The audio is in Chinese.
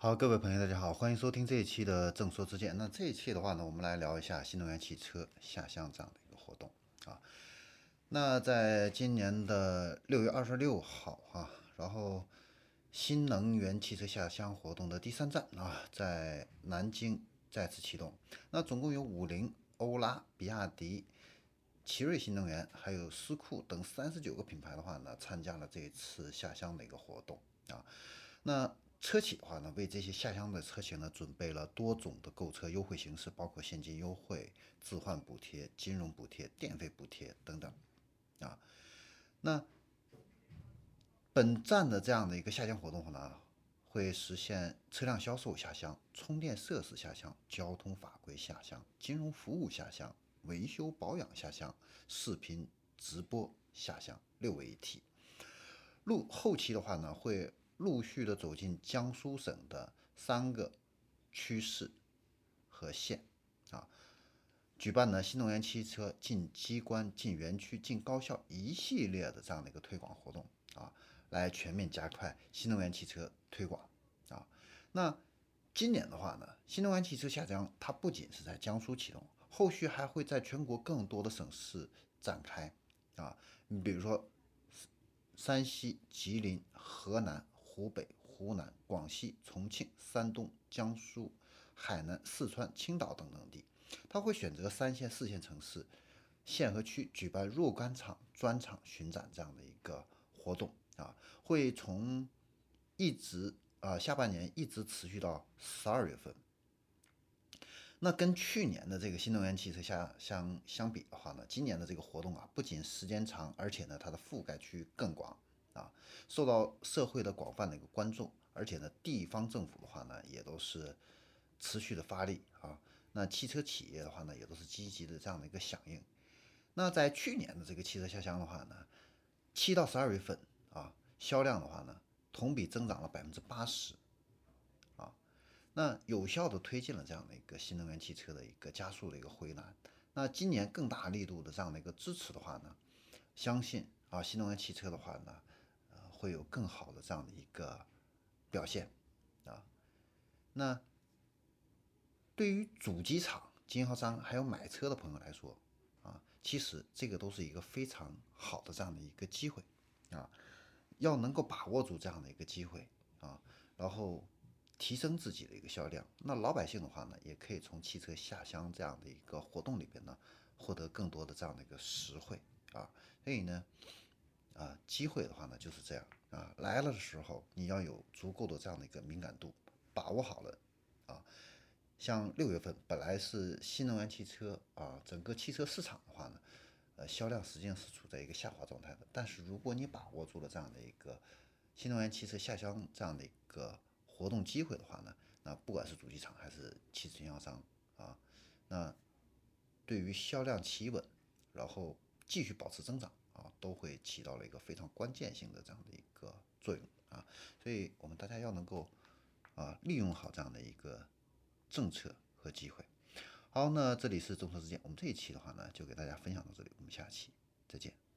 好，各位朋友，大家好，欢迎收听这一期的正说之见。那这一期的话呢，我们来聊一下新能源汽车下乡这样的一个活动啊。那在今年的六月二十六号啊，然后新能源汽车下乡活动的第三站啊，在南京再次启动。那总共有五菱、欧拉、比亚迪、奇瑞新能源，还有思库等三十九个品牌的话呢，参加了这一次下乡的一个活动啊。那车企的话呢，为这些下乡的车型呢，准备了多种的购车优惠形式，包括现金优惠、置换补贴、金融补贴、电费补贴等等，啊，那本站的这样的一个下乡活动呢，会实现车辆销售下乡、充电设施下乡、交通法规下乡、金融服务下乡、维修保养下乡、视频直播下乡六位一体。路后期的话呢，会。陆续的走进江苏省的三个区市和县啊，举办呢新能源汽车进机关、进园区、进高校一系列的这样的一个推广活动啊，来全面加快新能源汽车推广啊。那今年的话呢，新能源汽车下乡，它不仅是在江苏启动，后续还会在全国更多的省市展开啊。你比如说山西、吉林、河南。湖北、湖南、广西、重庆、山东、江苏、海南、四川、青岛等等地，他会选择三线、四线城市、县和区举办若干场专场巡展这样的一个活动啊，会从一直啊下半年一直持续到十二月份。那跟去年的这个新能源汽车下相相比的话呢，今年的这个活动啊，不仅时间长，而且呢它的覆盖区域更广。啊，受到社会的广泛的一个关注，而且呢，地方政府的话呢，也都是持续的发力啊。那汽车企业的话呢，也都是积极的这样的一个响应。那在去年的这个汽车下乡的话呢，七到十二月份啊，销量的话呢，同比增长了百分之八十啊。那有效的推进了这样的一个新能源汽车的一个加速的一个回暖。那今年更大力度的这样的一个支持的话呢，相信啊，新能源汽车的话呢。会有更好的这样的一个表现啊。那对于主机厂、经销商还有买车的朋友来说啊，其实这个都是一个非常好的这样的一个机会啊。要能够把握住这样的一个机会啊，然后提升自己的一个销量。那老百姓的话呢，也可以从汽车下乡这样的一个活动里边呢，获得更多的这样的一个实惠啊。所以呢。啊，机会的话呢就是这样啊，来了的时候你要有足够的这样的一个敏感度，把握好了啊。像六月份本来是新能源汽车啊，整个汽车市场的话呢，呃，销量实际上是处在一个下滑状态的。但是如果你把握住了这样的一个新能源汽车下乡这样的一个活动机会的话呢，那不管是主机厂还是汽车经销商啊，那对于销量企稳，然后继续保持增长。都会起到了一个非常关键性的这样的一个作用啊，所以我们大家要能够啊利用好这样的一个政策和机会。好，那这里是众说之见，我们这一期的话呢，就给大家分享到这里，我们下期再见。